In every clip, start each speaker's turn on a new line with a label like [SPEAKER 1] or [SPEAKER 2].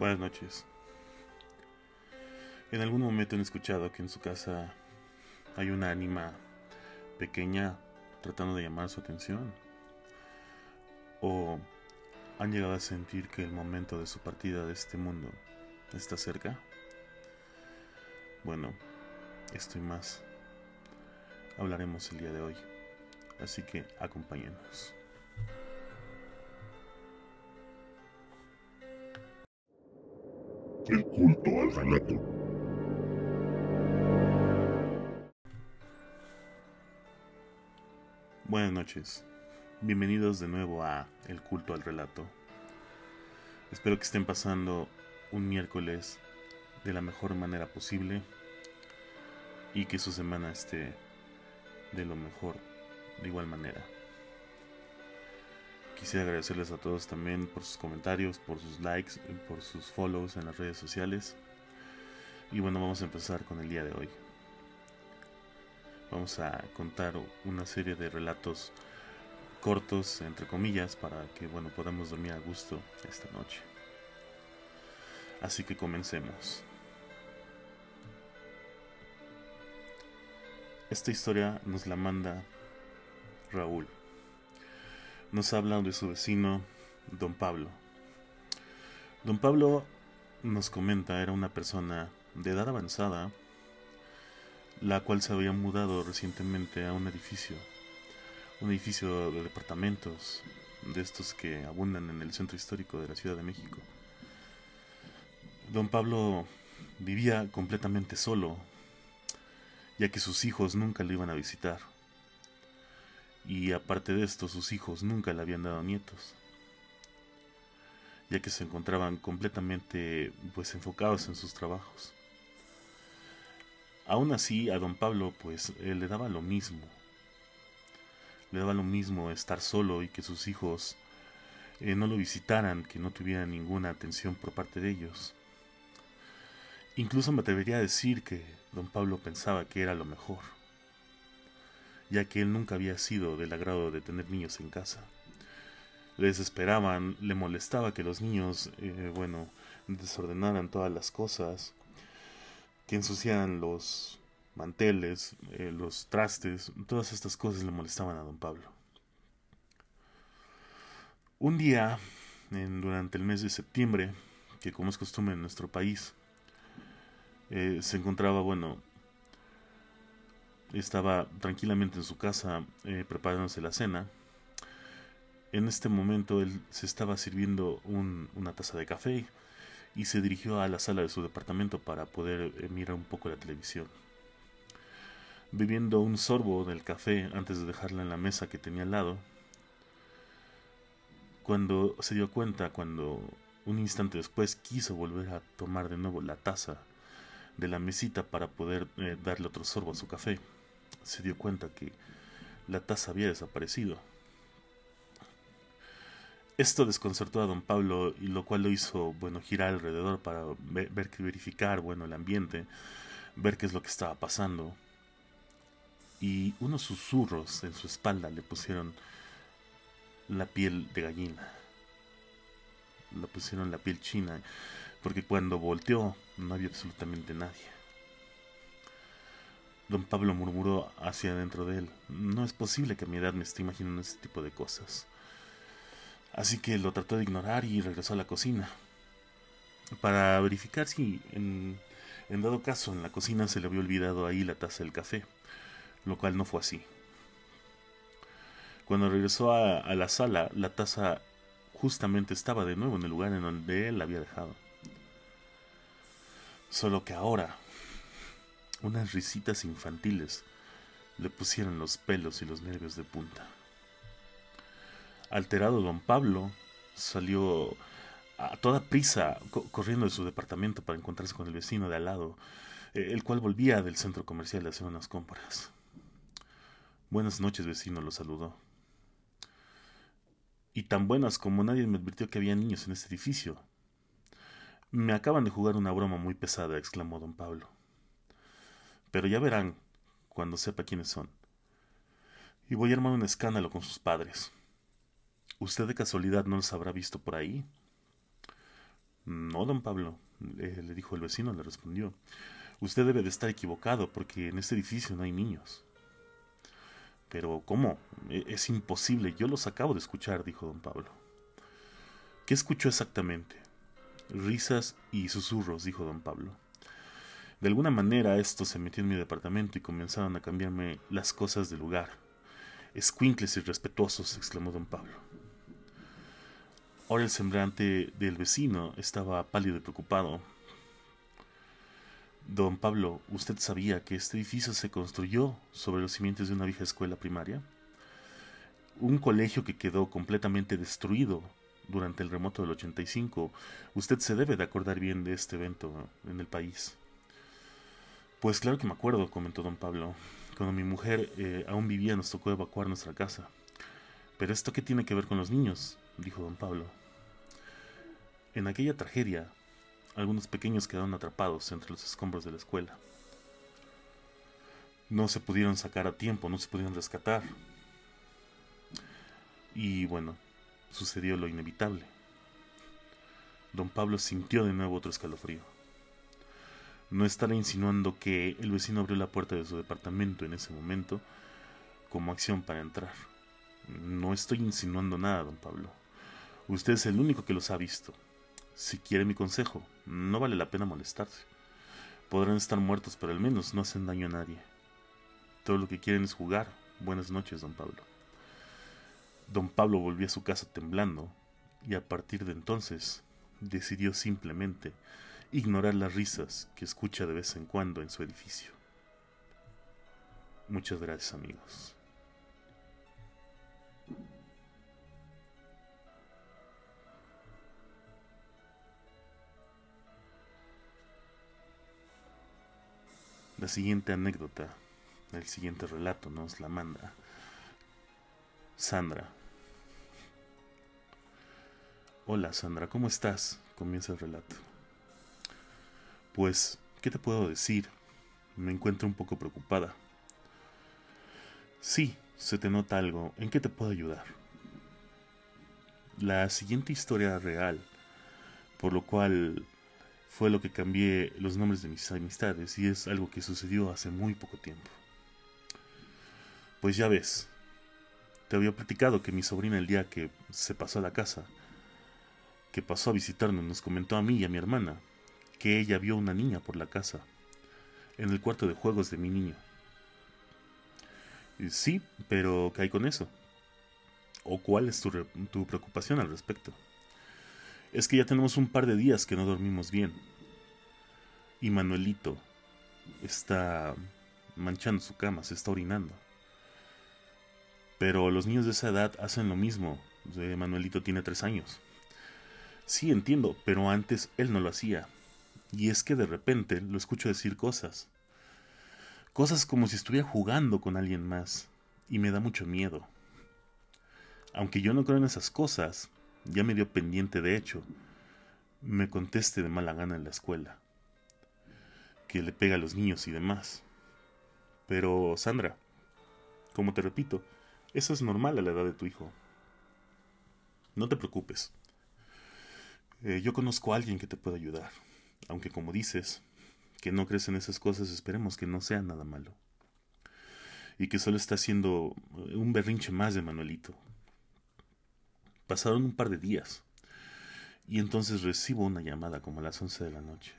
[SPEAKER 1] Buenas noches. En algún momento han escuchado que en su casa hay una ánima pequeña tratando de llamar su atención. O han llegado a sentir que el momento de su partida de este mundo está cerca. Bueno, esto y más hablaremos el día de hoy. Así que acompáñenos.
[SPEAKER 2] El culto al relato.
[SPEAKER 1] Buenas noches. Bienvenidos de nuevo a El culto al relato. Espero que estén pasando un miércoles de la mejor manera posible y que su semana esté de lo mejor de igual manera. Quisiera agradecerles a todos también por sus comentarios, por sus likes, por sus follows en las redes sociales. Y bueno, vamos a empezar con el día de hoy. Vamos a contar una serie de relatos cortos, entre comillas, para que bueno, podamos dormir a gusto esta noche. Así que comencemos. Esta historia nos la manda Raúl nos habla de su vecino, don Pablo. Don Pablo nos comenta era una persona de edad avanzada, la cual se había mudado recientemente a un edificio, un edificio de departamentos, de estos que abundan en el centro histórico de la Ciudad de México. Don Pablo vivía completamente solo, ya que sus hijos nunca le iban a visitar y aparte de esto sus hijos nunca le habían dado nietos, ya que se encontraban completamente pues enfocados en sus trabajos. Aún así a don Pablo pues le daba lo mismo, le daba lo mismo estar solo y que sus hijos eh, no lo visitaran, que no tuvieran ninguna atención por parte de ellos. Incluso me atrevería a decir que don Pablo pensaba que era lo mejor ya que él nunca había sido del agrado de tener niños en casa. Les esperaban, le molestaba que los niños, eh, bueno, desordenaran todas las cosas, que ensuciaran los manteles, eh, los trastes, todas estas cosas le molestaban a don Pablo. Un día, en, durante el mes de septiembre, que como es costumbre en nuestro país, eh, se encontraba, bueno, estaba tranquilamente en su casa eh, preparándose la cena. En este momento él se estaba sirviendo una taza de café y se dirigió a la sala de su departamento para poder eh, mirar un poco la televisión. Bebiendo un sorbo del café antes de dejarla en la mesa que tenía al lado, cuando se dio cuenta, cuando un instante después quiso volver a tomar de nuevo la taza de la mesita para poder eh, darle otro sorbo a su café, se dio cuenta que la taza había desaparecido. Esto desconcertó a don Pablo y lo cual lo hizo, bueno, girar alrededor para ver, verificar, bueno, el ambiente, ver qué es lo que estaba pasando. Y unos susurros en su espalda le pusieron la piel de gallina. Le pusieron la piel china, porque cuando volteó no había absolutamente nadie. Don Pablo murmuró hacia adentro de él. No es posible que a mi edad me esté imaginando este tipo de cosas. Así que lo trató de ignorar y regresó a la cocina. Para verificar si, en, dado caso, en la cocina se le había olvidado ahí la taza del café, lo cual no fue así. Cuando regresó a, a la sala, la taza justamente estaba de nuevo en el lugar en donde él la había dejado. Solo que ahora unas risitas infantiles le pusieron los pelos y los nervios de punta. Alterado don Pablo salió a toda prisa corriendo de su departamento para encontrarse con el vecino de al lado, eh, el cual volvía del centro comercial a hacer unas compras. Buenas noches, vecino, lo saludó. Y tan buenas como nadie me advirtió que había niños en este edificio. Me acaban de jugar una broma muy pesada, exclamó don Pablo. Pero ya verán cuando sepa quiénes son. Y voy a armar un escándalo con sus padres. ¿Usted de casualidad no los habrá visto por ahí? No, don Pablo, le dijo el vecino, le respondió. Usted debe de estar equivocado porque en este edificio no hay niños. Pero, ¿cómo? E, es imposible, yo los acabo de escuchar, dijo don Pablo. ¿Qué escuchó exactamente? Risas y susurros, dijo don Pablo. De alguna manera esto se metió en mi departamento y comenzaron a cambiarme las cosas del lugar. Escuincles irrespetuosos, exclamó don Pablo. Ahora el semblante del vecino estaba pálido y preocupado. Don Pablo, ¿usted sabía que este edificio se construyó sobre los cimientos de una vieja escuela primaria? Un colegio que quedó completamente destruido durante el remoto del 85. Usted se debe de acordar bien de este evento en el país. Pues claro que me acuerdo, comentó don Pablo. Cuando mi mujer eh, aún vivía nos tocó evacuar nuestra casa. Pero esto qué tiene que ver con los niños, dijo don Pablo. En aquella tragedia, algunos pequeños quedaron atrapados entre los escombros de la escuela. No se pudieron sacar a tiempo, no se pudieron rescatar. Y bueno, sucedió lo inevitable. Don Pablo sintió de nuevo otro escalofrío. No estará insinuando que el vecino abrió la puerta de su departamento en ese momento como acción para entrar. No estoy insinuando nada, don Pablo. Usted es el único que los ha visto. Si quiere mi consejo, no vale la pena molestarse. Podrán estar muertos, pero al menos no hacen daño a nadie. Todo lo que quieren es jugar. Buenas noches, don Pablo. Don Pablo volvió a su casa temblando, y a partir de entonces decidió simplemente ignorar las risas que escucha de vez en cuando en su edificio. Muchas gracias amigos. La siguiente anécdota, el siguiente relato nos la manda Sandra. Hola Sandra, ¿cómo estás? Comienza el relato. Pues, ¿qué te puedo decir? Me encuentro un poco preocupada. Sí, se te nota algo. ¿En qué te puedo ayudar? La siguiente historia real, por lo cual fue lo que cambié los nombres de mis amistades y es algo que sucedió hace muy poco tiempo. Pues ya ves, te había platicado que mi sobrina el día que se pasó a la casa, que pasó a visitarnos, nos comentó a mí y a mi hermana que ella vio una niña por la casa, en el cuarto de juegos de mi niño. Sí, pero ¿qué hay con eso? ¿O cuál es tu, tu preocupación al respecto? Es que ya tenemos un par de días que no dormimos bien. Y Manuelito está manchando su cama, se está orinando. Pero los niños de esa edad hacen lo mismo. Manuelito tiene tres años. Sí, entiendo, pero antes él no lo hacía. Y es que de repente lo escucho decir cosas. Cosas como si estuviera jugando con alguien más. Y me da mucho miedo. Aunque yo no creo en esas cosas, ya me dio pendiente de hecho. Me conteste de mala gana en la escuela. Que le pega a los niños y demás. Pero, Sandra, como te repito, eso es normal a la edad de tu hijo. No te preocupes. Eh, yo conozco a alguien que te puede ayudar aunque como dices, que no crees en esas cosas, esperemos que no sea nada malo. Y que solo está haciendo un berrinche más de Manuelito. Pasaron un par de días. Y entonces recibo una llamada como a las once de la noche.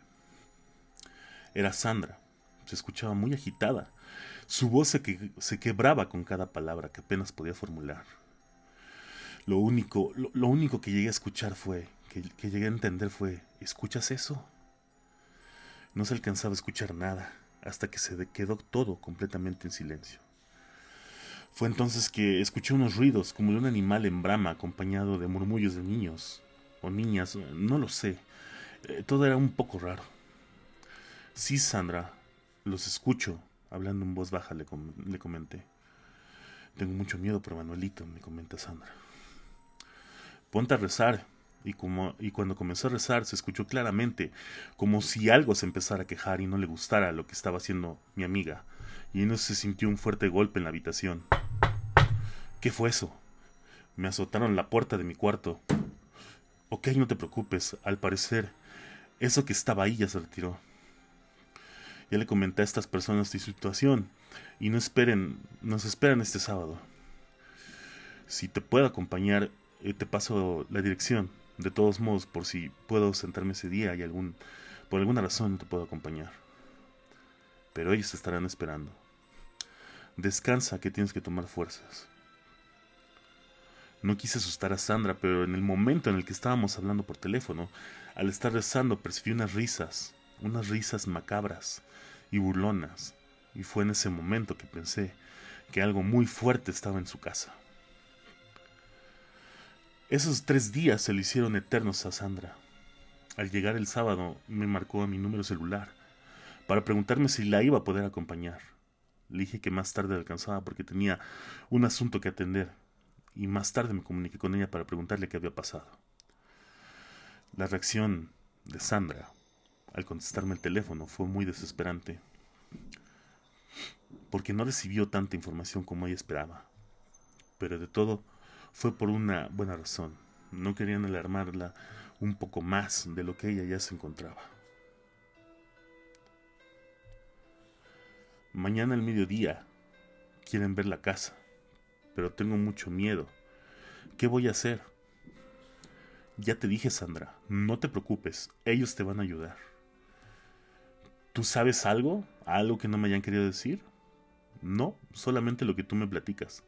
[SPEAKER 1] Era Sandra. Se escuchaba muy agitada. Su voz se, quebraba con cada palabra que apenas podía formular. Lo único, lo, único que llegué a escuchar fue, que llegué a entender fue, ¿escuchas eso? No se alcanzaba a escuchar nada, hasta que se quedó todo completamente en silencio. Fue entonces que escuché unos ruidos como de un animal en brama acompañado de murmullos de niños o niñas, no lo sé. Eh, todo era un poco raro. Sí, Sandra, los escucho, hablando en voz baja le, le comenté. Tengo mucho miedo por Manuelito, me comenta Sandra. Ponte a rezar, y, como, y cuando comenzó a rezar se escuchó claramente como si algo se empezara a quejar y no le gustara lo que estaba haciendo mi amiga, y no se sintió un fuerte golpe en la habitación. ¿Qué fue eso? Me azotaron la puerta de mi cuarto. Ok, no te preocupes, al parecer Eso que estaba ahí ya se retiró. Ya le comenté a estas personas tu situación y no esperen, nos esperan este sábado. Si te puedo acompañar, eh, te paso la dirección. De todos modos, por si puedo sentarme ese día y algún, por alguna razón te puedo acompañar. Pero ellos te estarán esperando. Descansa que tienes que tomar fuerzas. No quise asustar a Sandra, pero en el momento en el que estábamos hablando por teléfono, al estar rezando percibí unas risas, unas risas macabras y burlonas, y fue en ese momento que pensé que algo muy fuerte estaba en su casa. Esos tres días se le hicieron eternos a Sandra. Al llegar el sábado me marcó a mi número celular para preguntarme si la iba a poder acompañar. Le dije que más tarde alcanzaba porque tenía un asunto que atender y más tarde me comuniqué con ella para preguntarle qué había pasado. La reacción de Sandra al contestarme el teléfono fue muy desesperante, porque no recibió tanta información como ella esperaba. Pero de todo fue por una buena razón. No querían alarmarla un poco más de lo que ella ya se encontraba. Mañana al mediodía quieren ver la casa, pero tengo mucho miedo. ¿Qué voy a hacer? Ya te dije, Sandra, no te preocupes, ellos te van a ayudar. ¿Tú sabes algo? ¿Algo que no me hayan querido decir? No, solamente lo que tú me platicas.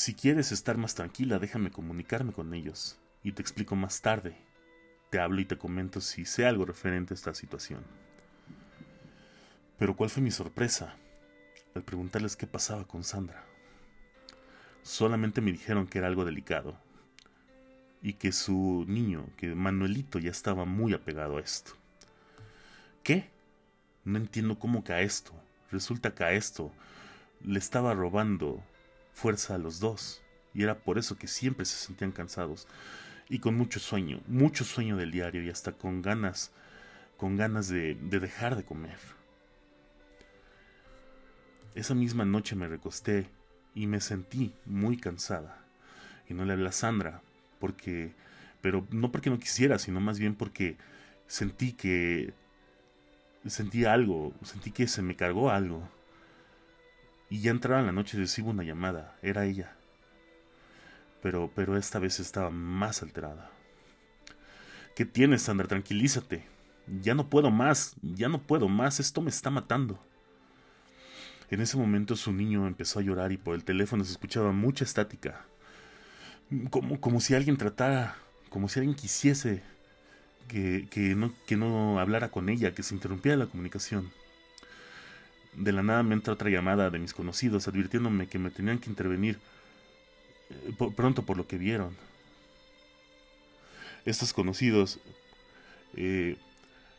[SPEAKER 1] Si quieres estar más tranquila, déjame comunicarme con ellos y te explico más tarde. Te hablo y te comento si sé algo referente a esta situación. Pero ¿cuál fue mi sorpresa al preguntarles qué pasaba con Sandra? Solamente me dijeron que era algo delicado y que su niño, que Manuelito ya estaba muy apegado a esto. ¿Qué? No entiendo cómo que a esto. Resulta que a esto le estaba robando fuerza a los dos y era por eso que siempre se sentían cansados y con mucho sueño, mucho sueño del diario y hasta con ganas, con ganas de, de dejar de comer. Esa misma noche me recosté y me sentí muy cansada. Y no le hablé a Sandra, porque, pero no porque no quisiera, sino más bien porque sentí que, sentí algo, sentí que se me cargó algo. Y ya entraba en la noche recibo una llamada, era ella. Pero, pero esta vez estaba más alterada. ¿Qué tienes, Sandra? Tranquilízate. Ya no puedo más, ya no puedo más, esto me está matando. En ese momento su niño empezó a llorar y por el teléfono se escuchaba mucha estática. Como, como si alguien tratara, como si alguien quisiese que, que, no, que no hablara con ella, que se interrumpiera la comunicación. De la nada me entra otra llamada de mis conocidos advirtiéndome que me tenían que intervenir eh, pronto por lo que vieron. Estos conocidos eh,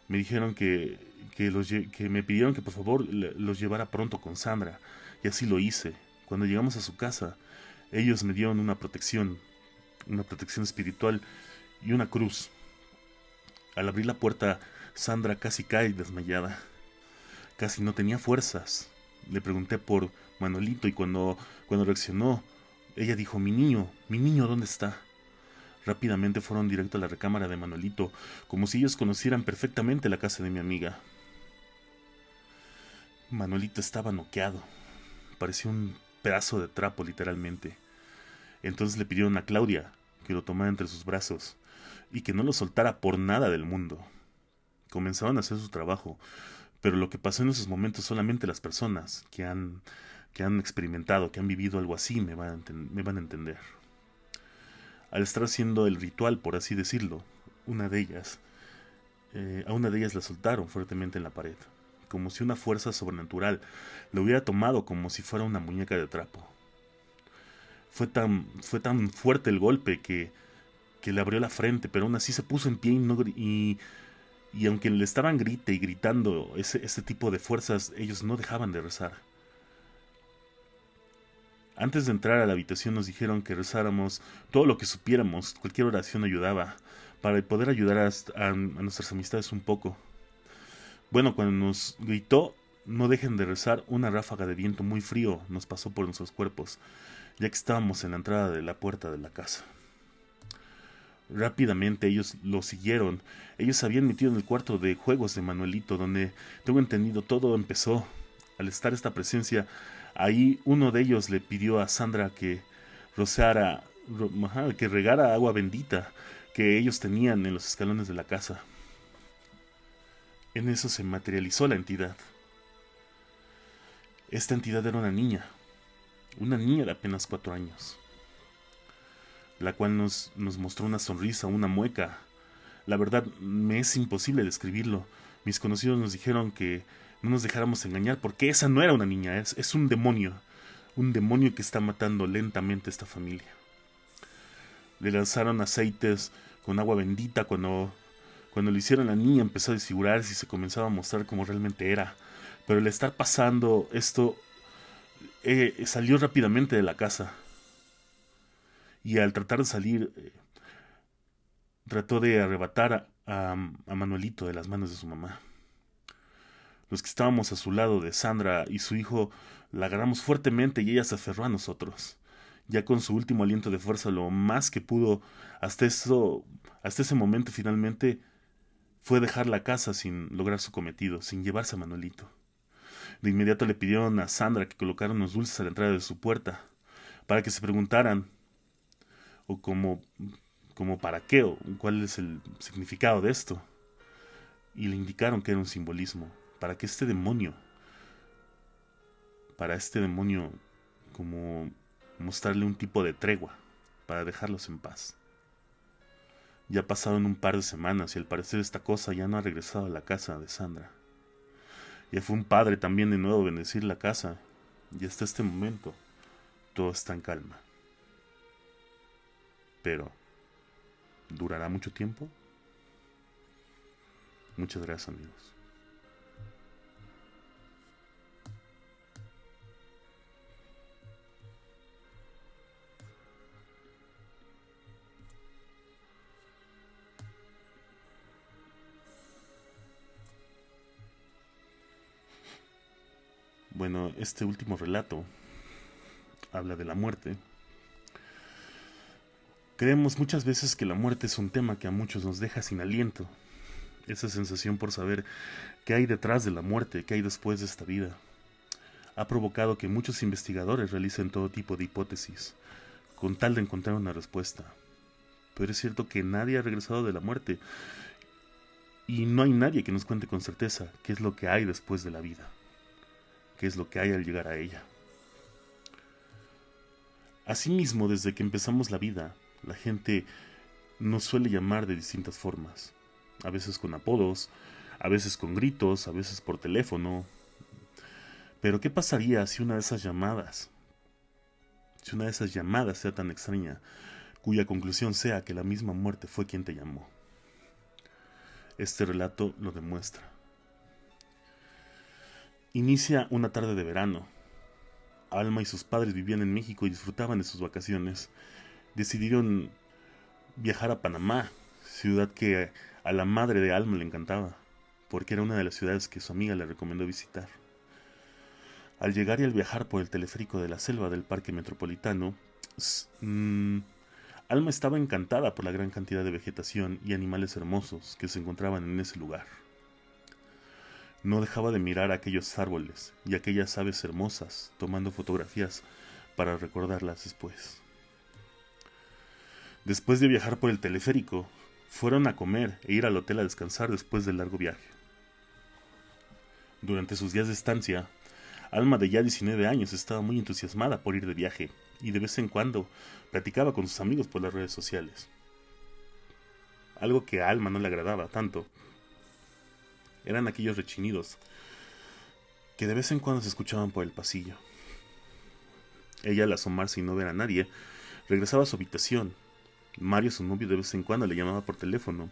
[SPEAKER 1] me dijeron que, los, que me pidieron que por favor los llevara pronto con Sandra, y así lo hice. Cuando llegamos a su casa, ellos me dieron una protección, una protección espiritual y una cruz. Al abrir la puerta, Sandra casi cae desmayada. Casi no tenía fuerzas. Le pregunté por Manuelito y cuando, cuando reaccionó, ella dijo, mi niño, mi niño, ¿dónde está? Rápidamente fueron directo a la recámara de Manuelito, como si ellos conocieran perfectamente la casa de mi amiga. Manuelito estaba noqueado. Parecía un pedazo de trapo, literalmente. Entonces le pidieron a Claudia que lo tomara entre sus brazos y que no lo soltara por nada del mundo. Comenzaron a hacer su trabajo, pero lo que pasó en esos momentos solamente las personas que han, que han experimentado, que han vivido algo así, me van a entender. Al estar haciendo el ritual, por así decirlo, una de ellas, eh, a una de ellas la soltaron fuertemente en la pared, como si una fuerza sobrenatural la hubiera tomado como si fuera una muñeca de trapo. Fue tan, fue tan fuerte el golpe que, que le abrió la frente, pero aún así se puso en pie y, y, aunque le estaban grite y gritando ese, ese tipo de fuerzas, ellos no dejaban de rezar. Antes de entrar a la habitación nos dijeron que rezáramos todo lo que supiéramos, cualquier oración ayudaba, para poder ayudar a, nuestras amistades un poco. Bueno, cuando nos gritó, no dejen de rezar, una ráfaga de viento muy frío nos pasó por nuestros cuerpos, ya que estábamos en la entrada de la puerta de la casa. Rápidamente ellos lo siguieron. Ellos se habían metido en el cuarto de juegos de Manuelito, donde, tengo entendido, todo empezó. Al estar esta presencia, ahí uno de ellos le pidió a Sandra que rociara, que regara agua bendita que ellos tenían en los escalones de la casa. En eso se materializó la entidad. Esta entidad era una niña, una niña de apenas cuatro años la cual nos, nos mostró una sonrisa, una mueca. La verdad, me es imposible describirlo. Mis conocidos nos dijeron que no nos dejáramos engañar porque esa no era una niña, es, es un demonio. Un demonio que está matando lentamente a esta familia. Le lanzaron aceites con agua bendita cuando, cuando le hicieron la niña empezó a desfigurarse y se comenzaba a mostrar como realmente era. Pero el estar pasando esto eh, salió rápidamente de la casa y al tratar de salir eh, trató de arrebatar a, a, Manuelito de las manos de su mamá. Los que estábamos a su lado de Sandra y su hijo la agarramos fuertemente y ella se aferró a nosotros. Ya con su último aliento de fuerza lo más que pudo hasta eso hasta ese momento finalmente fue dejar la casa sin lograr su cometido, sin llevarse a Manuelito. De inmediato le pidieron a Sandra que colocara unos dulces a la entrada de su puerta, para que se preguntaran o como, como para qué o cuál es el significado de esto. Y le indicaron que era un simbolismo, para que este demonio, para este demonio como mostrarle un tipo de tregua, para dejarlos en paz. Ya pasaron un par de semanas y al parecer esta cosa ya no ha regresado a la casa de Sandra. Ya fue un padre también de nuevo bendecir la casa y hasta este momento todo está en calma. Pero, ¿durará mucho tiempo? Muchas gracias amigos. Bueno, este último relato habla de la muerte Creemos muchas veces que la muerte es un tema que a muchos nos deja sin aliento. Esa sensación por saber qué hay detrás de la muerte, qué hay después de esta vida, ha provocado que muchos investigadores realicen todo tipo de hipótesis, con tal de encontrar una respuesta. Pero es cierto que nadie ha regresado de la muerte, y no hay nadie que nos cuente con certeza qué es lo que hay después de la vida, qué es lo que hay al llegar a ella. Asimismo, desde que empezamos la vida, la gente nos suele llamar de distintas formas, a veces con apodos, a veces con gritos, a veces por teléfono. Pero ¿qué pasaría si una de esas llamadas, si una de esas llamadas sea tan extraña, cuya conclusión sea que la misma muerte fue quien te llamó? Este relato lo demuestra. Inicia una tarde de verano. Alma y sus padres vivían en México y disfrutaban de sus vacaciones decidieron viajar a Panamá, ciudad que a la madre de Alma le encantaba, porque era una de las ciudades que su amiga le recomendó visitar. Al llegar y al viajar por el teleférico de la selva del parque metropolitano, mm, Alma estaba encantada por la gran cantidad de vegetación y animales hermosos que se encontraban en ese lugar. No dejaba de mirar aquellos árboles y aquellas aves hermosas, tomando fotografías para recordarlas después. Después de viajar por el teleférico, fueron a comer e ir al hotel a descansar después del largo viaje. Durante sus días de estancia, Alma de ya 19 años estaba muy entusiasmada por ir de viaje y de vez en cuando platicaba con sus amigos por las redes sociales. Algo que a Alma no le agradaba tanto eran aquellos rechinidos que de vez en cuando se escuchaban por el pasillo. Ella al asomarse y no ver a nadie, regresaba a su habitación Mario, su novio, de vez en cuando le llamaba por teléfono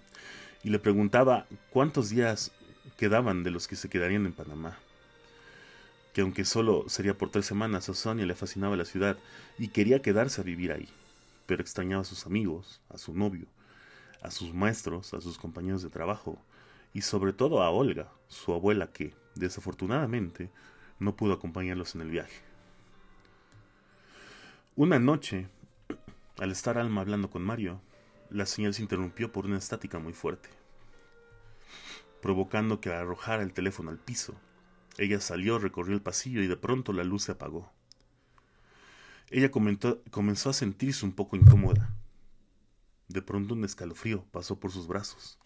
[SPEAKER 1] y le preguntaba cuántos días quedaban de los que se quedarían en Panamá. Que aunque solo sería por tres semanas, a Sonia le fascinaba la ciudad y quería quedarse a vivir ahí, pero extrañaba a sus amigos, a su novio, a sus maestros, a sus compañeros de trabajo y sobre todo a Olga, su abuela que, desafortunadamente, no pudo acompañarlos en el viaje. Una noche, al estar Alma hablando con Mario, la señal se interrumpió por una estática muy fuerte, provocando que arrojara el teléfono al piso. Ella salió, recorrió el pasillo y de pronto la luz se apagó. Ella comenzó a sentirse un poco incómoda. De pronto un escalofrío pasó por sus brazos,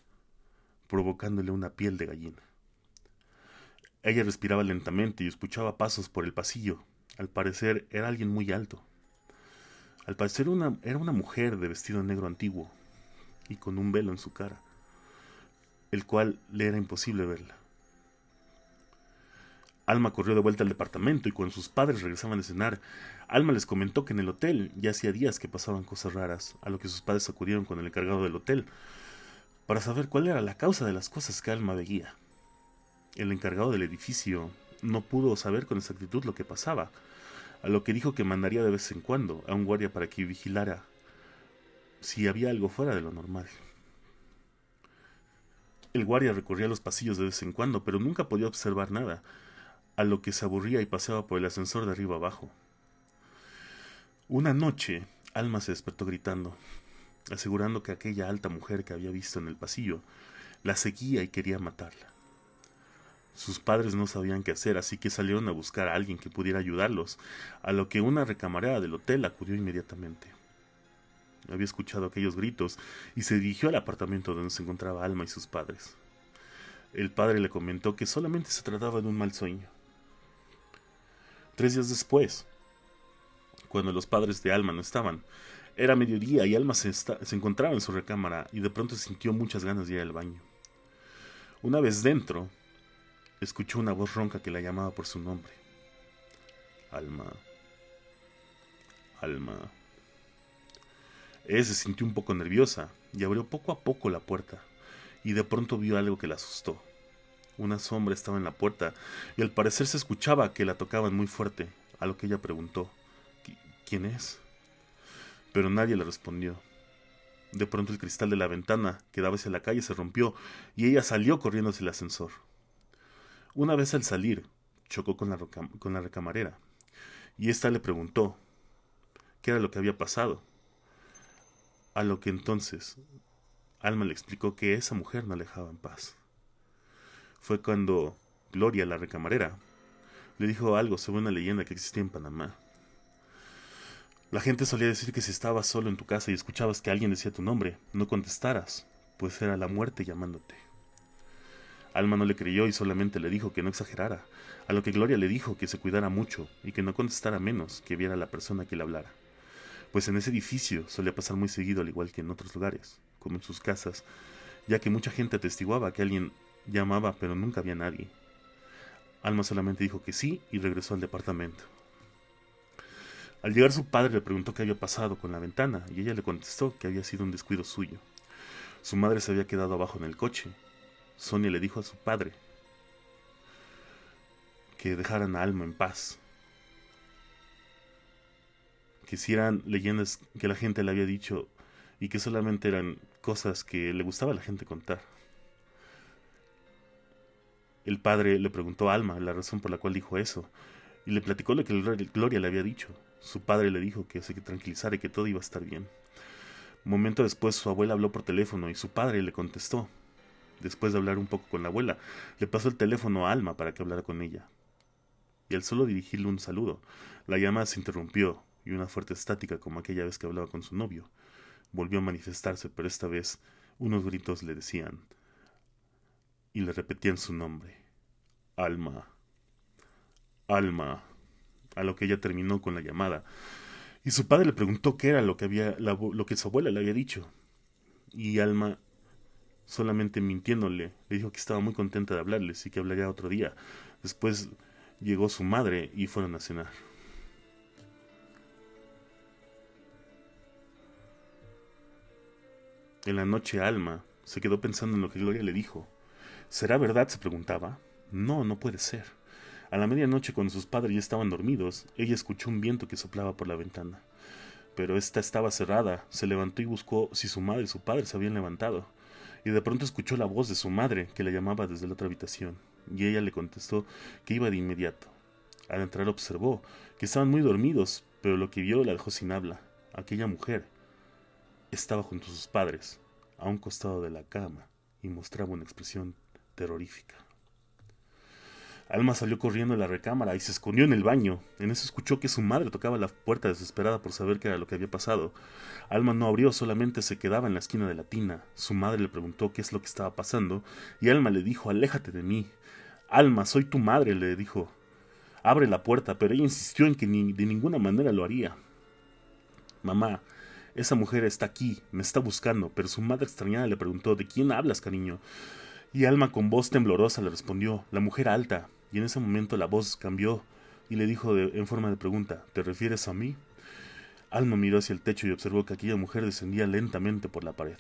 [SPEAKER 1] provocándole una piel de gallina. Ella respiraba lentamente y escuchaba pasos por el pasillo. Al parecer era alguien muy alto. Al parecer era una mujer de vestido negro antiguo y con un velo en su cara, el cual le era imposible verla. Alma corrió de vuelta al departamento y cuando sus padres regresaban a cenar, Alma les comentó que en el hotel ya hacía días que pasaban cosas raras, a lo que sus padres acudieron con el encargado del hotel para saber cuál era la causa de las cosas que Alma veía. El encargado del edificio no pudo saber con exactitud lo que pasaba, a lo que dijo que mandaría de vez en cuando a un guardia para que vigilara si había algo fuera de lo normal. El guardia recorría los pasillos de vez en cuando, pero nunca podía observar nada, a lo que se aburría y paseaba por el ascensor de arriba abajo. Una noche, Alma se despertó gritando, asegurando que aquella alta mujer que había visto en el pasillo la seguía y quería matarla. Sus padres no sabían qué hacer, así que salieron a buscar a alguien que pudiera ayudarlos, a lo que una recamarera del hotel acudió inmediatamente. Había escuchado aquellos gritos y se dirigió al apartamento donde se encontraba Alma y sus padres. El padre le comentó que solamente se trataba de un mal sueño. Tres días después, cuando los padres de Alma no estaban, era mediodía y Alma se, se encontraba en su recámara y de pronto sintió muchas ganas de ir al baño. Una vez dentro, escuchó una voz ronca que la llamaba por su nombre. Alma. Alma. Ella se sintió un poco nerviosa y abrió poco a poco la puerta, y de pronto vio algo que la asustó. Una sombra estaba en la puerta, y al parecer se escuchaba que la tocaban muy fuerte, a lo que ella preguntó ¿Quién es? Pero nadie le respondió. De pronto el cristal de la ventana que daba hacia la calle se rompió, y ella salió corriendo hacia el ascensor. Una vez al salir, chocó con la, con la recamarera, y ésta le preguntó qué era lo que había pasado. A lo que entonces Alma le explicó que esa mujer no le dejaba en paz. Fue cuando Gloria, la recamarera, le dijo algo sobre una leyenda que existía en Panamá. La gente solía decir que si estabas solo en tu casa y escuchabas que alguien decía tu nombre, no contestaras, pues era la muerte llamándote. Alma no le creyó y solamente le dijo que no exagerara, a lo que Gloria le dijo que se cuidara mucho y que no contestara menos que viera a la persona que le hablara. Pues en ese edificio solía pasar muy seguido al igual que en otros lugares, como en sus casas, ya que mucha gente atestiguaba que alguien llamaba pero nunca había nadie. Alma solamente dijo que sí y regresó al departamento. Al llegar su padre le preguntó qué había pasado con la ventana y ella le contestó que había sido un descuido suyo. Su madre se había quedado abajo en el coche Sonia le dijo a su padre que dejaran a Alma en paz, que si eran leyendas que la gente le había dicho y que solamente eran cosas que le gustaba a la gente contar. El padre le preguntó a Alma la razón por la cual dijo eso y le platicó lo que Gloria le había dicho. Su padre le dijo que se tranquilizara y que todo iba a estar bien. Un momento después su abuela habló por teléfono y su padre le contestó después de hablar un poco con la abuela, le pasó el teléfono a Alma para que hablara con ella. Y al solo dirigirle un saludo, la llamada se interrumpió y una fuerte estática como aquella vez que hablaba con su novio volvió a manifestarse, pero esta vez unos gritos le decían y le repetían su nombre. Alma. Alma. A lo que ella terminó con la llamada. Y su padre le preguntó qué era lo que había lo que su abuela le había dicho. Y Alma solamente mintiéndole. Le dijo que estaba muy contenta de hablarles y que hablaría otro día. Después llegó su madre y fueron a cenar. En la noche Alma se quedó pensando en lo que Gloria le dijo. ¿Será verdad? se preguntaba. No, no puede ser. A la medianoche, cuando sus padres ya estaban dormidos, ella escuchó un viento que soplaba por la ventana. Pero ésta estaba cerrada. Se levantó y buscó si su madre y su padre se habían levantado y de pronto escuchó la voz de su madre que le llamaba desde la otra habitación, y ella le contestó que iba de inmediato. Al entrar observó que estaban muy dormidos, pero lo que vio la dejó sin habla. Aquella mujer estaba junto a sus padres, a un costado de la cama, y mostraba una expresión terrorífica. Alma salió corriendo de la recámara y se escondió en el baño. En eso escuchó que su madre tocaba la puerta desesperada por saber qué era lo que había pasado. Alma no abrió, solamente se quedaba en la esquina de la tina. Su madre le preguntó qué es lo que estaba pasando, y Alma le dijo Aléjate de mí. Alma, soy tu madre, le dijo. Abre la puerta, pero ella insistió en que ni de ninguna manera lo haría. Mamá, esa mujer está aquí, me está buscando, pero su madre extrañada le preguntó ¿De quién hablas, cariño? Y Alma con voz temblorosa le respondió La mujer alta. Y en ese momento la voz cambió y le dijo en forma de pregunta ¿Te refieres a mí? Alma miró hacia el techo y observó que aquella mujer descendía lentamente por la pared.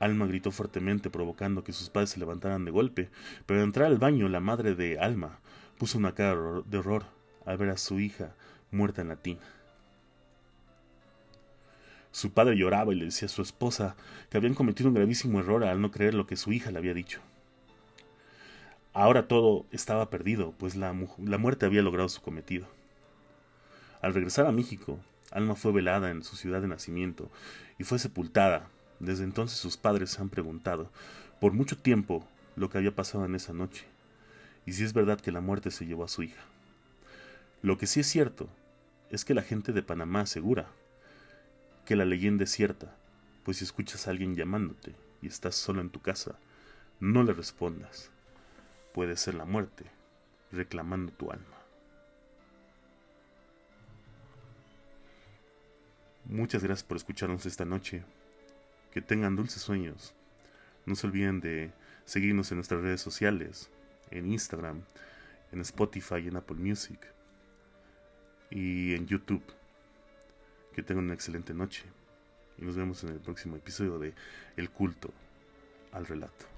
[SPEAKER 1] Alma gritó fuertemente, provocando que sus padres se levantaran de golpe, pero al entrar al baño la madre de Alma puso una cara de horror al ver a su hija muerta en la tina. Su padre lloraba y le decía a su esposa que habían cometido un gravísimo error al no creer lo que su hija le había dicho. Ahora todo estaba perdido, pues la, muerte había logrado su cometido. Al regresar a México, Alma fue velada en su ciudad de nacimiento y fue sepultada. Desde entonces sus padres se han preguntado por mucho tiempo lo que había pasado en esa noche, y si es verdad que la muerte se llevó a su hija. Lo que sí es cierto es que la gente de Panamá asegura que la leyenda es cierta, pues si escuchas a alguien llamándote y estás solo en tu casa, no le respondas. Puede ser la muerte reclamando tu alma. Muchas gracias por escucharnos esta noche. Que tengan dulces sueños. No se olviden de seguirnos en nuestras redes sociales, en Instagram, en Spotify, en Apple Music y en YouTube. Que tengan una excelente noche. Y nos vemos en el próximo episodio de El culto al relato.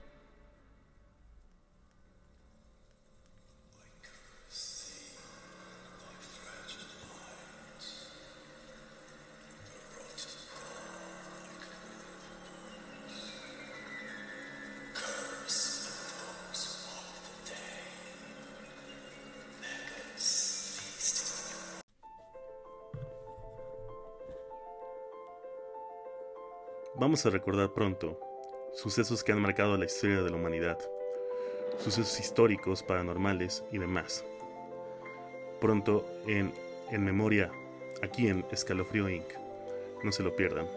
[SPEAKER 1] Vamos a recordar pronto sucesos que han marcado la historia de la humanidad, sucesos históricos, paranormales y demás. Pronto en, en memoria, aquí en Escalofrío Inc. No se lo pierdan.